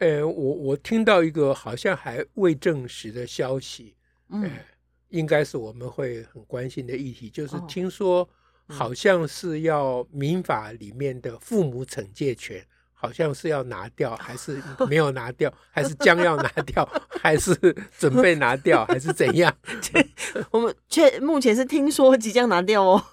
呃，我我听到一个好像还未证实的消息，嗯、呃，应该是我们会很关心的议题，就是听说好像是要民法里面的父母惩戒权，好像是要拿掉，还是 没有拿掉，还是将要拿掉，还是准备拿掉，还是怎样？我们却目前是听说即将拿掉哦，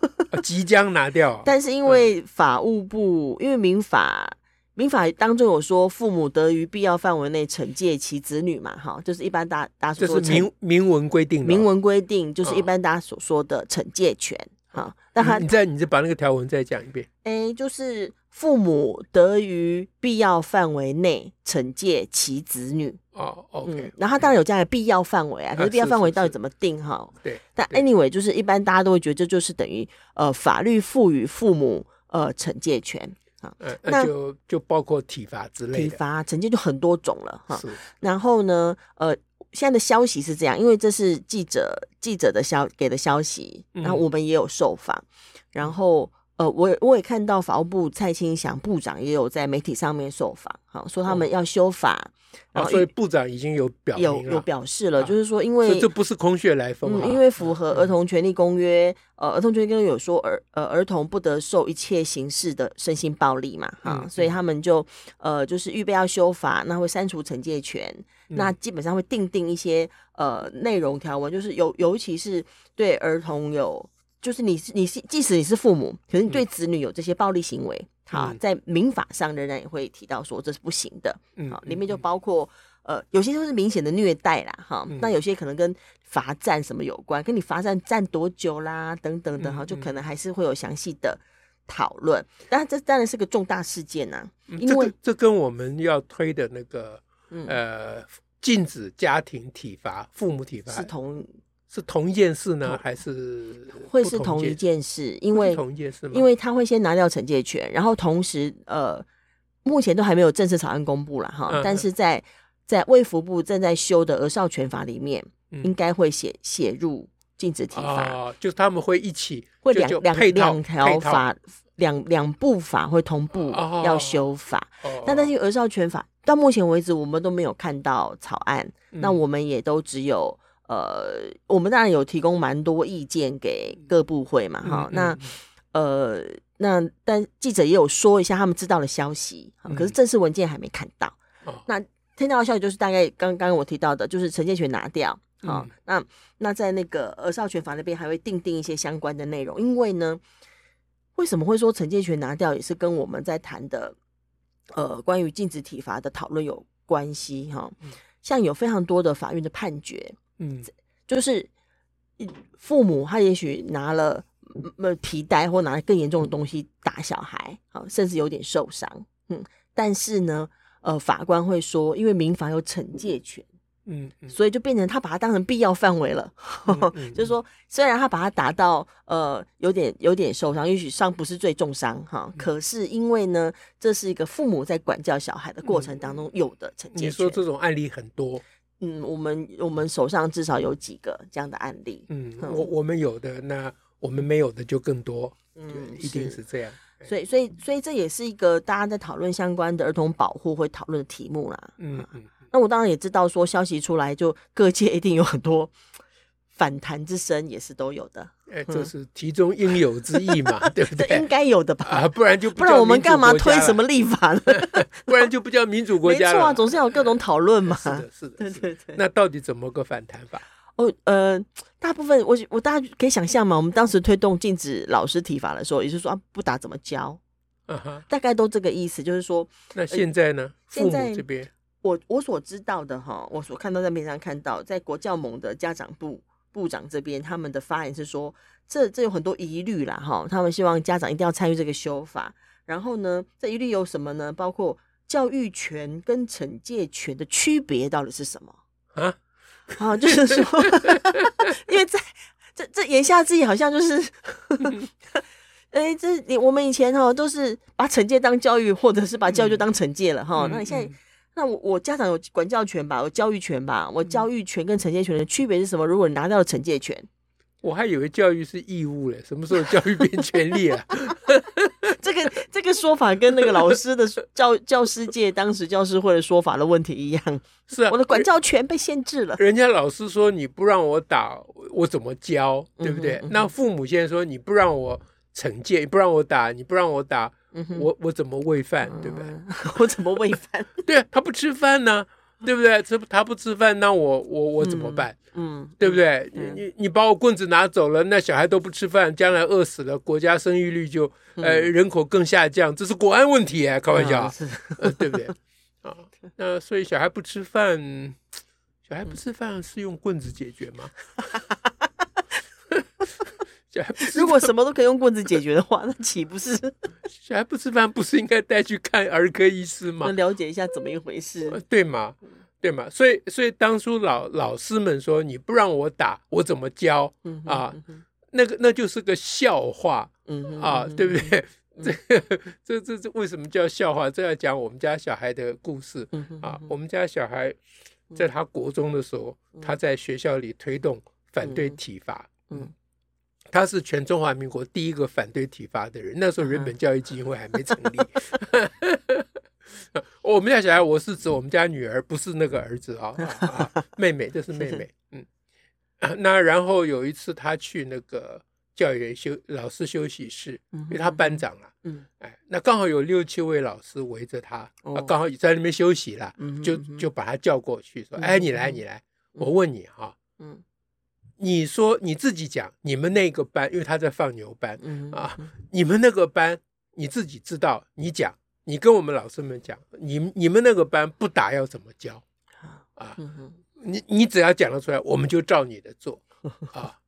即将拿掉，但是因为法务部，嗯、因为民法。民法当中有说，父母得于必要范围内惩戒其子女嘛，哈，就是一般大大家所说明明文规定的，明文规定就是一般大家所说的惩戒权，哈、哦。那他你再你再把那个条文再讲一遍。哎，就是父母得于必要范围内惩戒其子女。哦，OK、嗯。然后他当然有这样的必要范围啊，可是必要范围到底怎么定哈？对。但 anyway，就是一般大家都会觉得这就是等于呃法律赋予父母呃惩戒权。啊，那就就包括体罚之类的，体罚曾经就很多种了哈。然后呢，呃，现在的消息是这样，因为这是记者记者的消给的消息，然后我们也有受访，然后。呃，我我也看到法务部蔡清祥部长也有在媒体上面受访，好说他们要修法，哦、啊，所以部长已经有表有有表示了，啊、就是说因为这不是空穴来风、因为符合儿童权利公约，嗯、呃，儿童权利公约有说儿呃儿童不得受一切形式的身心暴力嘛，哈、嗯，所以他们就呃就是预备要修法，那会删除惩戒权，嗯、那基本上会定定一些呃内容条文，就是尤尤其是对儿童有。就是你是你是，即使你是父母，可是你对子女有这些暴力行为，好、嗯，在民法上仍然也会提到说这是不行的，嗯，好，里面就包括呃，有些就是明显的虐待啦，哈，那有些可能跟罚站什么有关，跟你罚站站多久啦，等等的哈，就可能还是会有详细的讨论。但这当然是个重大事件呐、啊，因为、嗯、这，这跟我们要推的那个呃禁止家庭体罚、父母体罚是同。是同一件事呢，还是会是同一件事？因为同一件事吗？因为他会先拿掉惩戒权，然后同时呃，目前都还没有正式草案公布了哈。嗯、但是在在卫福部正在修的儿少权法里面，嗯、应该会写写入禁止体罚、哦，就他们会一起会两两两条法两两部法会同步要修法。那、哦、但是儿少权法到目前为止我们都没有看到草案，嗯、那我们也都只有。呃，我们当然有提供蛮多意见给各部会嘛，哈、嗯，那呃，那但记者也有说一下他们知道的消息，嗯、可是正式文件还没看到。嗯、那听到的消息就是大概刚刚我提到的，就是陈建权拿掉，好、嗯，那那在那个儿少权法那边还会定定一些相关的内容，因为呢，为什么会说陈建权拿掉，也是跟我们在谈的呃关于禁止体罚的讨论有关系，哈，像有非常多的法院的判决。嗯，就是父母他也许拿了呃皮带或拿了更严重的东西打小孩，啊，甚至有点受伤，嗯，但是呢，呃，法官会说，因为民法有惩戒权，嗯，嗯，所以就变成他把它当成必要范围了，嗯 嗯、就是说，虽然他把它打到呃有点有点受伤，也许伤不是最重伤哈，可是因为呢，这是一个父母在管教小孩的过程当中有的惩戒权。你说这种案例很多。嗯，我们我们手上至少有几个这样的案例。嗯，我我们有的，那我们没有的就更多。嗯，一定是这样。所以，所以，所以这也是一个大家在讨论相关的儿童保护会讨论的题目啦。嗯嗯。那我当然也知道，说消息出来，就各界一定有很多。反弹之声也是都有的，哎，这是其中应有之意嘛，对不对？应该有的吧？啊，不然就不然我们干嘛推什么立法呢？不然就不叫民主国家了。没错啊，总是要有各种讨论嘛。是的，是的，对对对。那到底怎么个反弹法？哦，呃，大部分我我大家可以想象嘛，我们当时推动禁止老师体罚的时候，也就是说啊，不打怎么教？嗯哼，大概都这个意思，就是说。那现在呢？现在这边，我我所知道的哈，我所看到在面上看到，在国教盟的家长部。部长这边他们的发言是说，这这有很多疑虑啦，哈，他们希望家长一定要参与这个修法。然后呢，这疑虑有什么呢？包括教育权跟惩戒权的区别到底是什么啊？啊，就是说，因为在这这言下之意，好像就是，哎、欸，这你我们以前哈都是把惩戒当教育，或者是把教育当惩戒了哈。那你现在，那我我家长有管教权吧，有教育权吧？我教育权跟惩戒权的区别是什么？如果你拿到了惩戒权，我还以为教育是义务嘞，什么时候教育变权利了？这个这个说法跟那个老师的教教师界当时教师会的说法的问题一样。是啊，我的管教权被限制了。人家老师说你不让我打，我怎么教？对不对？嗯嗯、那父母现在说你不让我惩戒，你不让我打，你不让我打，嗯、我我怎么喂饭？对不对？我怎么喂饭？对啊，他不吃饭呢。对不对？这他不吃饭，那我我我怎么办？嗯，嗯对不对？你、你你把我棍子拿走了，那小孩都不吃饭，将来饿死了，国家生育率就呃人口更下降，这是国安问题啊！开玩笑，对不对？啊，那所以小孩不吃饭，小孩不吃饭是用棍子解决吗？如果什么都可以用棍子解决的话，那岂不是 小孩不吃饭不是应该带去看儿科医师吗？了解一下怎么一回事，对吗？对吗？所以，所以当初老老师们说你不让我打，我怎么教啊？那个那就是个笑话，啊，对不对？这这这这为什么叫笑话？这要讲我们家小孩的故事啊。我们家小孩在他国中的时候，他在学校里推动反对体罚，嗯。他是全中华民国第一个反对体罚的人。那时候人本教育基金会还没成立。我们家小孩，我是指我们家女儿，不是那个儿子啊，啊，妹妹，这是妹妹。嗯，那然后有一次他去那个教育员休老师休息室，因为他班长啊，嗯，哎，那刚好有六七位老师围着他，刚好在那边休息了，就就把他叫过去说：“哎，你来，你来，我问你哈。”嗯。你说你自己讲，你们那个班，因为他在放牛班、嗯、啊，你们那个班你自己知道，你讲，你跟我们老师们讲，你你们那个班不打要怎么教啊？嗯、你你只要讲得出来，我们就照你的做 啊。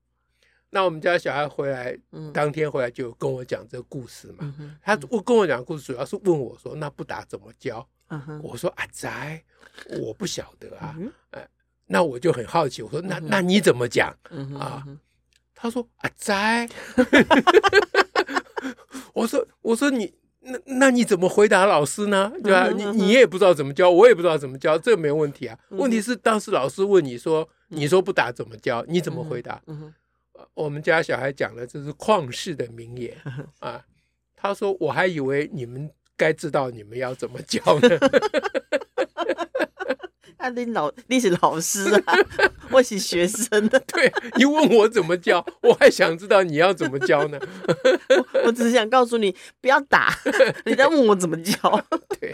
那我们家小孩回来，当天回来就跟我讲这个故事嘛。嗯、他我跟我讲故事，主要是问我说，那不打怎么教？嗯、我说阿仔，我不晓得啊，哎、嗯。那我就很好奇，我说那那你怎么讲、嗯、啊？他说啊在，我说我说你那那你怎么回答老师呢？对吧？你你也不知道怎么教，我也不知道怎么教，这没问题啊。问题是当时老师问你说，你说不打怎么教？你怎么回答？我们家小孩讲了，这是旷世的名言 啊。他说我还以为你们该知道你们要怎么教呢。啊，你老你是老师啊，我是学生的。对，你问我怎么教，我还想知道你要怎么教呢。我，我只是想告诉你，不要打。你在问我怎么教？对，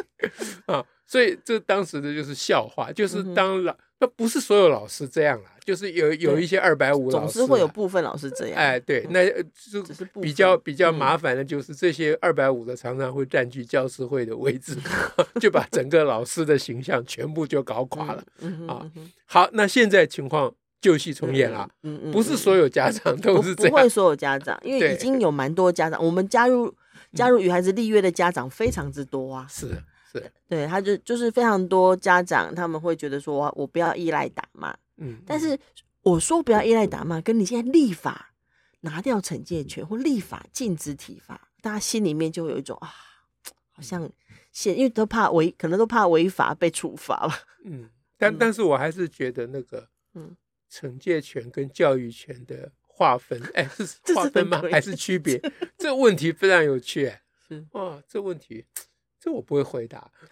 啊，所以这当时的就是笑话，就是当老。那不是所有老师这样啊，就是有有一些二百五老师，总是会有部分老师这样。哎，对，那就比较比较麻烦的就是这些二百五的常常会占据教师会的位置，就把整个老师的形象全部就搞垮了啊。好，那现在情况旧戏重演了，不是所有家长都是这样，不会所有家长，因为已经有蛮多家长，我们加入加入与孩子立约的家长非常之多啊，是。对，对，他就就是非常多家长，他们会觉得说，我不要依赖打骂，嗯，但是我说不要依赖打骂，跟你现在立法拿掉惩戒权或立法禁止体罚，大家心里面就会有一种啊，好像现因为都怕违，可能都怕违法被处罚吧，嗯，但但是我还是觉得那个，嗯，惩戒权跟教育权的划分，哎，是划分吗？还是区别？这个问题非常有趣，哎，是哇，这问题。这我不会回答，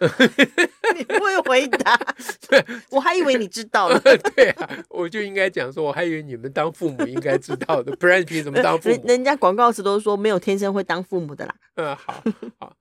你不会回答，我还以为你知道了。对啊，我就应该讲说，我还以为你们当父母应该知道的，不然你凭什么当父母？人家广告词都说没有天生会当父母的啦。嗯，好，好，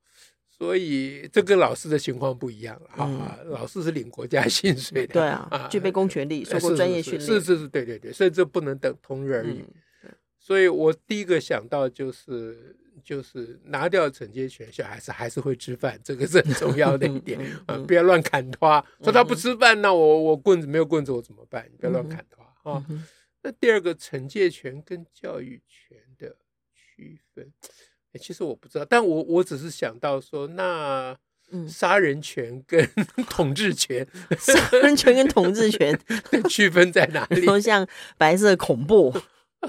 所以这跟老师的情况不一样了。哈、嗯，老师是领国家薪水的，对啊，具备公权力，受过专业训练，是是是，对对对，所以这不能等同日而语。嗯、所以我第一个想到就是。就是拿掉惩戒权，小孩子还是会吃饭，这个是很重要的一点啊！不要乱砍他，说他不吃饭，那我我棍子没有棍子我怎么办？你不要乱砍他啊！那第二个惩戒权跟教育权的区分，其实我不知道，但我我只是想到说，那 杀人权跟统治权，杀人权跟统治权区分在哪里？都像白色恐怖，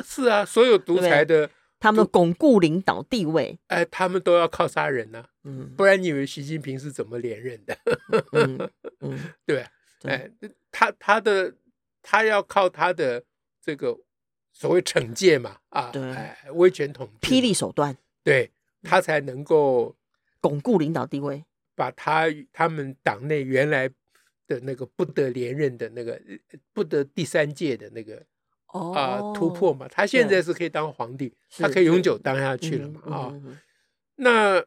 是啊，所有独裁的，他们巩固领导地位，哎，他们都要靠杀人呢、啊，嗯，不然你以为习近平是怎么连任的？嗯嗯，对，哎，他他的他要靠他的这个所谓惩戒嘛，啊，对，威权统治，霹雳手段，对他才能够巩固领导地位。把他他们党内原来的那个不得连任的那个不得第三届的那个啊、呃、突破嘛，他现在是可以当皇帝，他可以永久当下去了嘛啊。那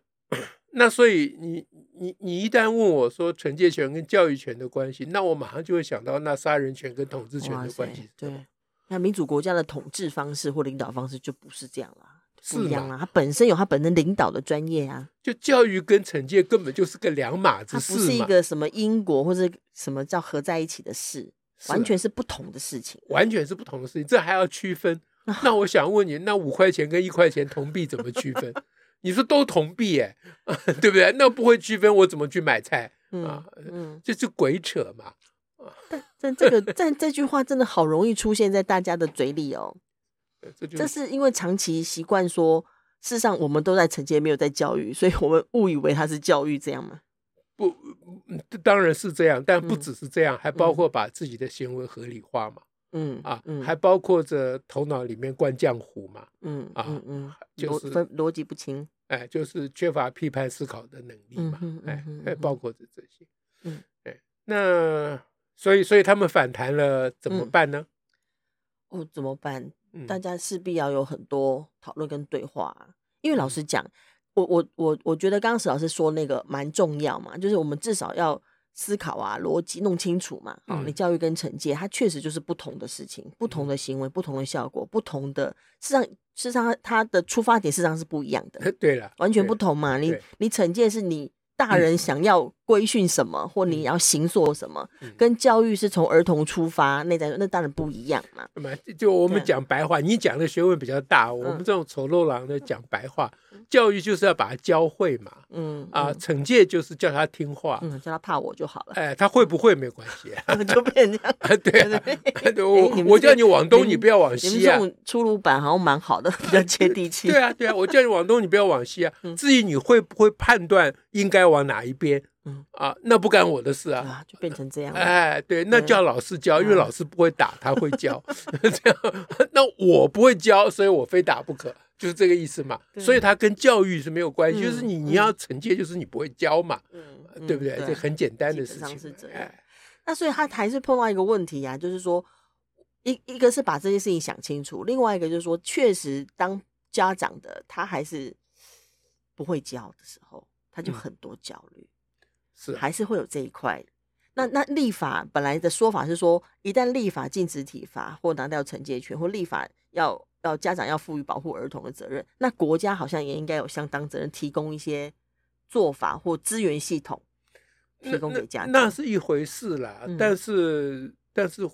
那所以你你你一旦问我说惩戒权跟教育权的关系，那我马上就会想到那杀人权跟统治权的关系。对，那民主国家的统治方式或领导方式就不是这样了。不一样啊，他本身有他本身领导的专业啊。就教育跟惩戒根本就是个两码子事，它不是一个什么因果或者什么叫合在一起的事，完全是不同的事情，完全是不同的事情，这还要区分？那我想问你，那五块钱跟一块钱铜币怎么区分？你说都铜币哎，对不对？那不会区分，我怎么去买菜啊？嗯，这是鬼扯嘛。但但这个但这句话真的好容易出现在大家的嘴里哦。这，这是因为长期习惯说，事实上我们都在惩戒，没有在教育，所以我们误以为它是教育，这样吗？不，当然是这样，但不只是这样，嗯、还包括把自己的行为合理化嘛。嗯啊，嗯还包括着头脑里面灌浆糊嘛。嗯啊嗯，嗯就是逻逻辑不清，哎，就是缺乏批判思考的能力嘛。嗯、哎，还包括着这些。嗯，哎，那所以所以他们反弹了，怎么办呢？嗯、哦，怎么办？大家势必要有很多讨论跟对话，啊，因为老实讲，我我我我觉得刚刚史老师说那个蛮重要嘛，就是我们至少要思考啊，逻辑弄清楚嘛。哦，你教育跟惩戒，它确实就是不同的事情，不同的行为，不同的效果，不同的，事实上事实上它的出发点事实上是不一样的。对了，完全不同嘛。你你惩戒是你。大人想要规训什么，或你要行做什么，跟教育是从儿童出发，那在那当然不一样嘛。就我们讲白话，你讲的学问比较大，我们这种丑陋狼的讲白话，教育就是要把他教会嘛。嗯啊，惩戒就是叫他听话，嗯，叫他怕我就好了。哎，他会不会没关系，就变这样。对 对，我我叫你往东，你不要往西啊。出鲁版好像蛮好的，比较接地气。对啊对啊，我叫你往东，你不要往西啊。至于你会不会判断应该往哪一边？嗯啊，那不干我的事啊，就变成这样。哎，对，那叫老师教，因为老师不会打，他会教。这样，那我不会教，所以我非打不可，就是这个意思嘛。所以他跟教育是没有关系，就是你你要惩戒，就是你不会教嘛，对不对？这很简单的事情。是这样。那所以他还是碰到一个问题啊，就是说，一一个是把这些事情想清楚，另外一个就是说，确实当家长的他还是不会教的时候。他就很多焦虑，嗯、是还是会有这一块。那那立法本来的说法是说，一旦立法禁止体罚或拿掉惩戒权，或立法要要家长要赋予保护儿童的责任，那国家好像也应该有相当责任，提供一些做法或资源系统，提供给家长。那，那是一回事啦，嗯、但是但是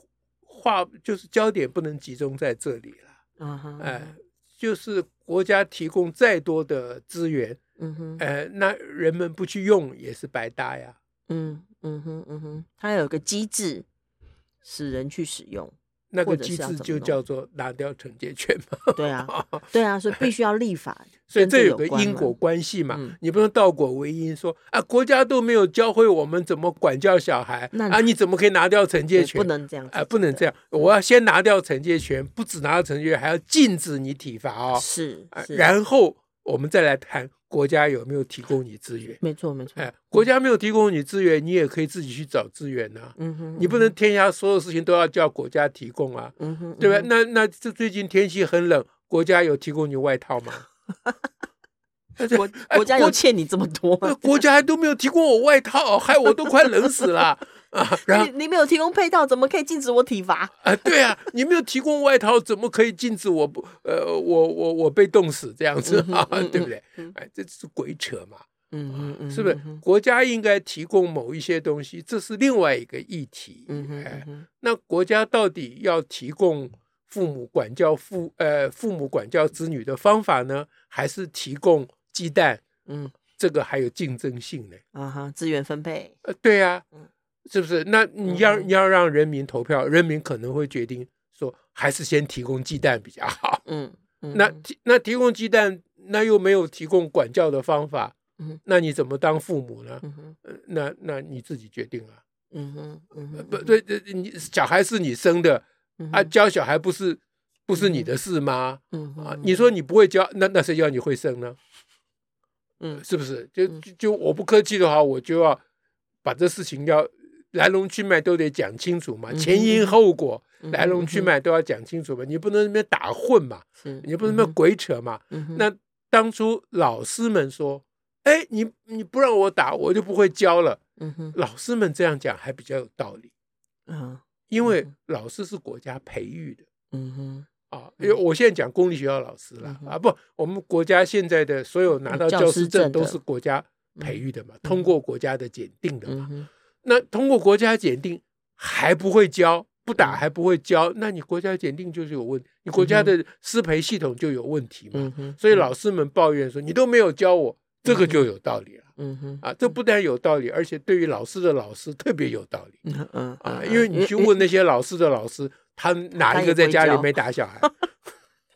话就是焦点不能集中在这里了。嗯哼，哎，就是国家提供再多的资源。嗯哼，呃，那人们不去用也是白搭呀。嗯嗯哼嗯哼，它有个机制使人去使用，那个机制就叫做拿掉惩戒权嘛。对啊，对啊，所以必须要立法，所以这有个因果关系嘛。嗯、你不能倒果为因说啊，国家都没有教会我们怎么管教小孩，那啊，你怎么可以拿掉惩戒权？不能这样啊，不能这样。我要先拿掉惩戒权，不止拿掉惩戒权，还要禁止你体罚哦。是，是然后我们再来谈。国家有没有提供你资源？没错，没错。哎，国家没有提供你资源，你也可以自己去找资源呐。嗯哼，你不能天下所有事情都要叫国家提供啊。嗯哼，对吧？那那这最近天气很冷，国家有提供你外套吗？国国家有欠你这么多吗？国家还都没有提供我外套，害我都快冷死了。啊，然后你你没有提供配套，怎么可以禁止我体罚？啊，对啊，你没有提供外套，怎么可以禁止我不呃，我我我被冻死这样子啊？对不对？哎，这是鬼扯嘛？嗯嗯嗯，是不是？国家应该提供某一些东西，这是另外一个议题。嗯哎，那国家到底要提供父母管教父呃父母管教子女的方法呢，还是提供鸡蛋？嗯。这个还有竞争性呢。啊哈，资源分配。呃，对呀，是不是？那你要你要让人民投票，人民可能会决定说，还是先提供鸡蛋比较好。嗯，那提那提供鸡蛋，那又没有提供管教的方法。嗯，那你怎么当父母呢？嗯哼，那那你自己决定啊。嗯哼，嗯不对，你小孩是你生的啊，教小孩不是不是你的事吗？嗯啊，你说你不会教，那那谁叫你会生呢？嗯，是不是？就就我不客气的话，我就要把这事情要来龙去脉都得讲清楚嘛，前因后果、来龙去脉都要讲清楚嘛，你不能那边打混嘛，你不能那边鬼扯嘛。那当初老师们说。哎，你你不让我打，我就不会教了。嗯，老师们这样讲还比较有道理。嗯，因为老师是国家培育的。嗯哼，啊，因为我现在讲公立学校老师了啊，不，我们国家现在的所有拿到教师证都是国家培育的嘛，通过国家的检定的嘛。那通过国家检定还不会教，不打还不会教，那你国家检定就是有问题，你国家的师培系统就有问题嘛。所以老师们抱怨说，你都没有教我。这个就有道理了，嗯哼，啊，这不但有道理，而且对于老师的老师特别有道理，嗯嗯啊，因为你去问那些老师的老师，他哪一个在家里没打小孩，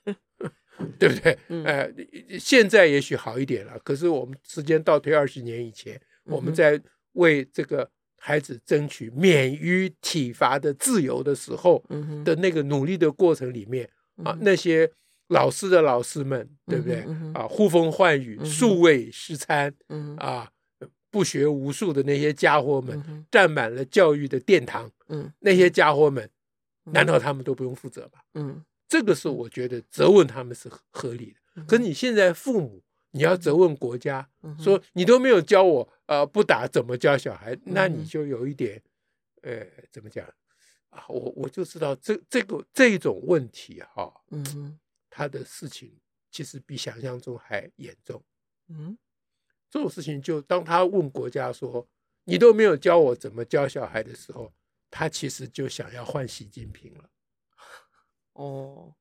对不对？呃，现在也许好一点了，可是我们时间倒退二十年以前，我们在为这个孩子争取免于体罚的自由的时候，的那个努力的过程里面啊，那些。老师的老师们，对不对？啊，呼风唤雨、数位师参，啊，不学无术的那些家伙们，占满了教育的殿堂。嗯那些家伙们，难道他们都不用负责吗？嗯，这个是我觉得责问他们是合理的。可是你现在父母，你要责问国家，说你都没有教我，呃，不打怎么教小孩？那你就有一点，呃，怎么讲啊？我我就知道这这个这种问题哈，嗯。他的事情其实比想象中还严重。嗯，这种事情就当他问国家说：“你都没有教我怎么教小孩”的时候，他其实就想要换习近平了。哦，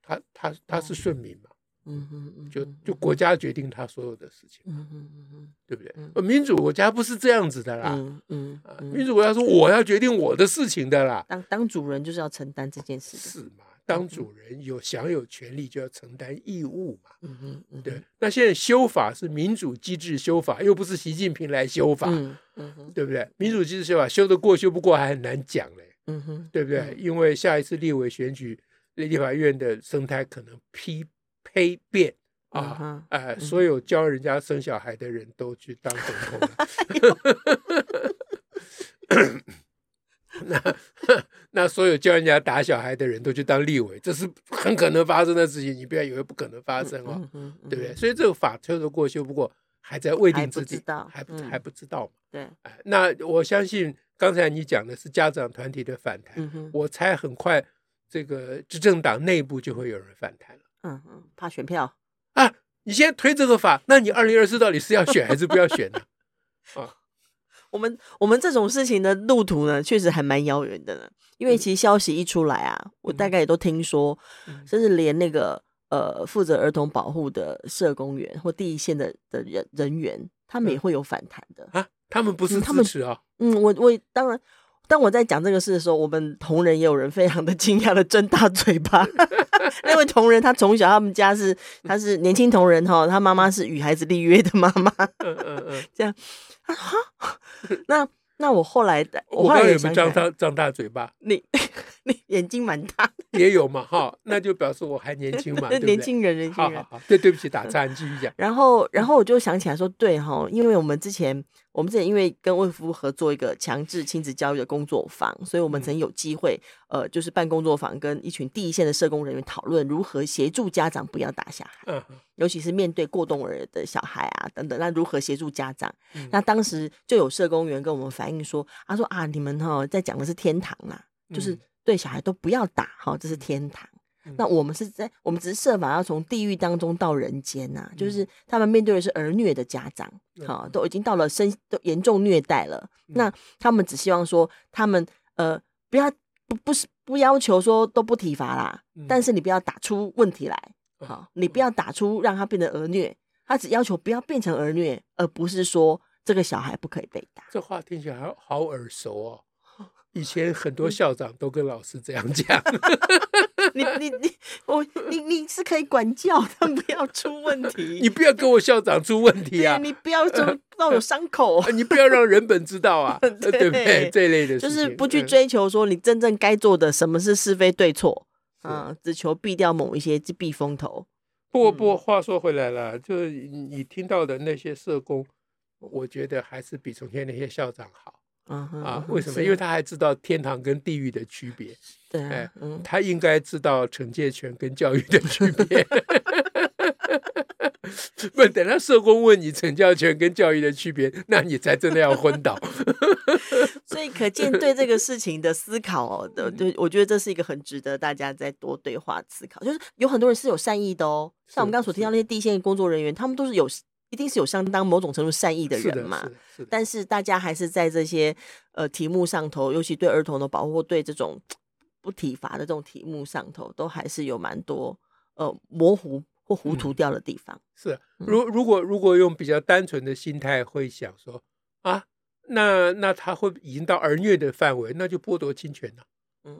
他他他是顺民嘛？嗯嗯嗯，就就国家决定他所有的事情。嗯嗯嗯，对不对？民主国家不是这样子的啦。嗯嗯，民主国家说我要决定我的事情的啦。当当主人就是要承担这件事。是嘛？当主人有享有权利，就要承担义务嘛。嗯哼，嗯对。那现在修法是民主机制修法，又不是习近平来修法。嗯哼，对不对？民主机制修法修得过修不过还很难讲嘞。嗯哼，对不对？嗯、因为下一次立委选举，立法院的生态可能批呸变啊，嗯、哼呃，所有教人家生小孩的人都去当总统了。那 那所有教人家打小孩的人都去当立委，这是很可能发生的事情，你不要以为不可能发生哦，对不对？所以这个法修得过修不过，还在未定之地，还不还不知道嘛。对，那我相信刚才你讲的是家长团体的反弹，我猜很快这个执政党内部就会有人反弹了。嗯嗯，怕选票啊！你现在推这个法，那你二零二四到底是要选还是不要选呢？啊？我们我们这种事情的路途呢，确实还蛮遥远的呢。因为其实消息一出来啊，我大概也都听说，甚至连那个呃负责儿童保护的社工员或第一线的的人人员，他们也会有反弹的啊。他们不是支持啊？嗯，我我当然，当我在讲这个事的时候，我们同仁也有人非常的惊讶的 睁大嘴巴。那位同仁，他从小他们家是他是年轻同仁哈，他妈妈是与孩子立约的妈妈。嗯嗯嗯，这样。啊 那那我后来的，我有没有张大张大嘴巴？你你眼睛蛮大，也有嘛哈，那就表示我还年轻嘛，年轻人，年轻人。好好好，对对不起，打岔，你继续讲。然后然后我就想起来说，对哈，因为我们之前我们之前因为跟卫福合作一个强制亲子教育的工作坊，所以我们曾有机会呃，就是办工作坊，跟一群第一线的社工人员讨论如何协助家长不要打小孩。嗯。尤其是面对过动儿的小孩啊，等等，那如何协助家长？嗯、那当时就有社工员跟我们反映说，他说啊，你们哈在讲的是天堂啦，嗯、就是对小孩都不要打哈，这是天堂。嗯、那我们是在，我们只是设法要从地狱当中到人间呐，嗯、就是他们面对的是儿虐的家长，好、嗯，都已经到了身都严重虐待了。嗯、那他们只希望说，他们呃不要不不是不要求说都不体罚啦，嗯、但是你不要打出问题来。好，你不要打出让他变得儿虐，他只要求不要变成儿虐，而不是说这个小孩不可以被打。这话听起来好好耳熟哦。以前很多校长都跟老师这样讲。你你你我你你是可以管教，但 不要出问题。你不要跟我校长出问题啊！你不要就 让我有伤口。你不要让人本知道啊，对不对？这类的事情就是不去追求说你真正该做的什么是是非对错啊，只求避掉某一些避风头。不过不过，话说回来了，就是你听到的那些社工，我觉得还是比从前那些校长好。Uh 啊，为什么？因为他还知道天堂跟地狱的区别。对、啊，哎，嗯、他应该知道惩戒权跟教育的区别。不，等他社工问你惩教权跟教育的区别，那你才真的要昏倒。所以，可见对这个事情的思考的，对，我觉得这是一个很值得大家再多对话思考。就是有很多人是有善意的哦，像我们刚刚所提到那些第一线工作人员，他们都是有。一定是有相当某种程度善意的人嘛，是是是，但是大家还是在这些呃题目上头，尤其对儿童的保护，对这种不体罚的这种题目上头，都还是有蛮多呃模糊或糊涂掉的地方。嗯、是，如如果如果用比较单纯的心态会想说啊，那那他会已经到儿虐的范围，那就剥夺侵权了。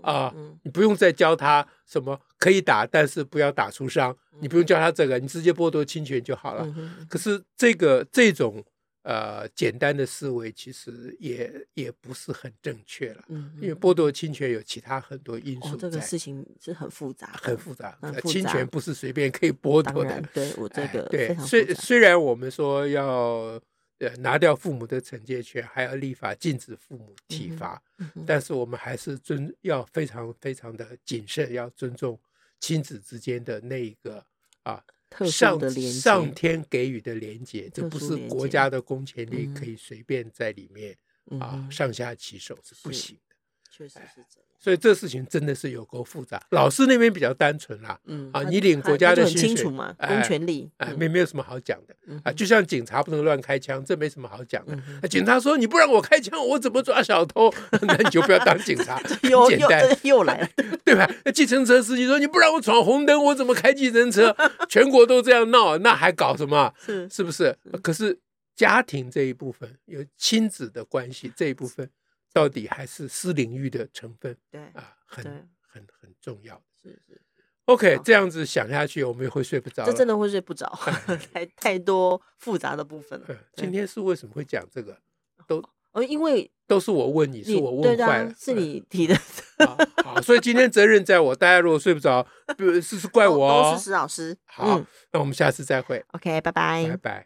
啊，你不用再教他什么可以打，但是不要打出伤。你不用教他这个，你直接剥夺侵权就好了。可是这个这种呃简单的思维，其实也也不是很正确了。因为剥夺侵权有其他很多因素。这个事情是很复杂，很复杂。侵权不是随便可以剥夺的。对我这个对，虽虽然我们说要。呃，拿掉父母的惩戒权，还要立法禁止父母体罚，嗯嗯、但是我们还是尊要非常非常的谨慎，要尊重亲子之间的那一个啊，上上天给予的连结，这不是国家的公权力可以随便在里面、嗯、啊上下其手是不行的，确实是这样。所以这事情真的是有够复杂。老师那边比较单纯啦，嗯啊，你领国家的薪水，很清楚嘛，公权力，哎，没没有什么好讲的啊。就像警察不能乱开枪，这没什么好讲的。警察说你不让我开枪，我怎么抓小偷？那你就不要当警察，简单 又来了，对吧？那计程车司机说你不让我闯红灯，我怎么开计程车？全国都这样闹，那还搞什么？是是不是？可是家庭这一部分有亲子的关系这一部分。到底还是私领域的成分，对啊，很很很重要。是是，OK，这样子想下去，我们也会睡不着。这真的会睡不着，太太多复杂的部部分了。今天是为什么会讲这个？都哦，因为都是我问你，是我问坏了，是你提的。好，所以今天责任在我。大家如果睡不着，是是怪我哦。是石老师。好，那我们下次再会。OK，拜拜，拜拜。